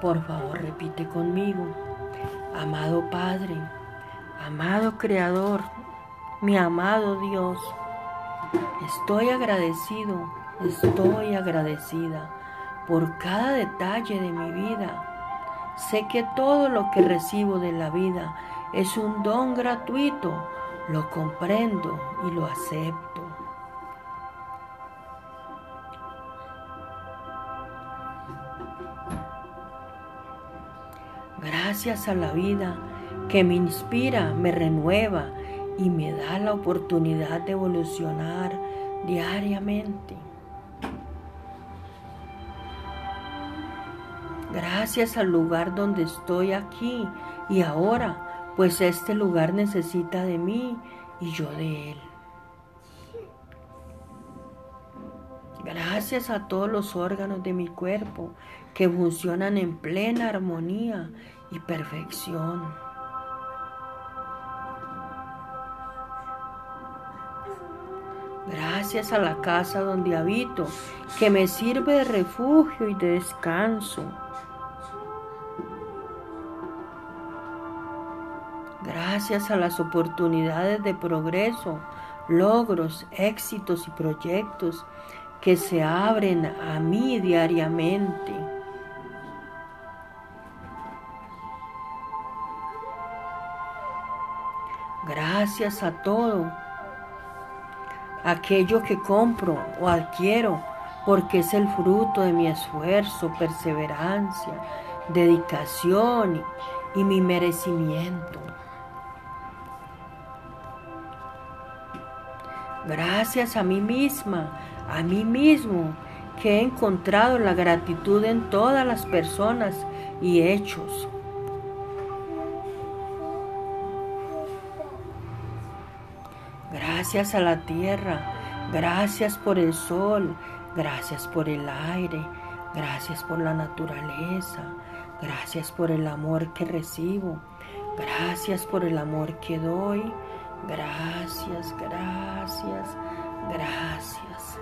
Por favor, repite conmigo. Amado Padre, amado Creador, mi amado Dios, estoy agradecido, estoy agradecida por cada detalle de mi vida. Sé que todo lo que recibo de la vida es un don gratuito, lo comprendo y lo acepto. Gracias a la vida que me inspira, me renueva y me da la oportunidad de evolucionar diariamente. Gracias al lugar donde estoy aquí y ahora, pues este lugar necesita de mí y yo de él. Gracias a todos los órganos de mi cuerpo que funcionan en plena armonía y perfección. Gracias a la casa donde habito, que me sirve de refugio y de descanso. Gracias a las oportunidades de progreso, logros, éxitos y proyectos que se abren a mí diariamente. Gracias a todo aquello que compro o adquiero, porque es el fruto de mi esfuerzo, perseverancia, dedicación y mi merecimiento. Gracias a mí misma, a mí mismo, que he encontrado la gratitud en todas las personas y hechos. Gracias a la tierra, gracias por el sol, gracias por el aire, gracias por la naturaleza, gracias por el amor que recibo, gracias por el amor que doy, gracias, gracias, gracias.